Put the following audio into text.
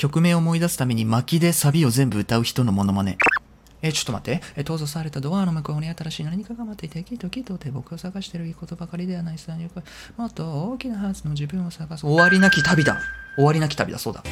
曲名を思い出すために巻きでサビを全部歌う人のモノマネ。え、ちょっと待って。え、閉ざされたドアの向こうに新しい何かが待っていて、きっときっとって僕を探してるいいことばかりではないさ。もっと大きなハーツの自分を探す。終わりなき旅だ。終わりなき旅だ、そうだ。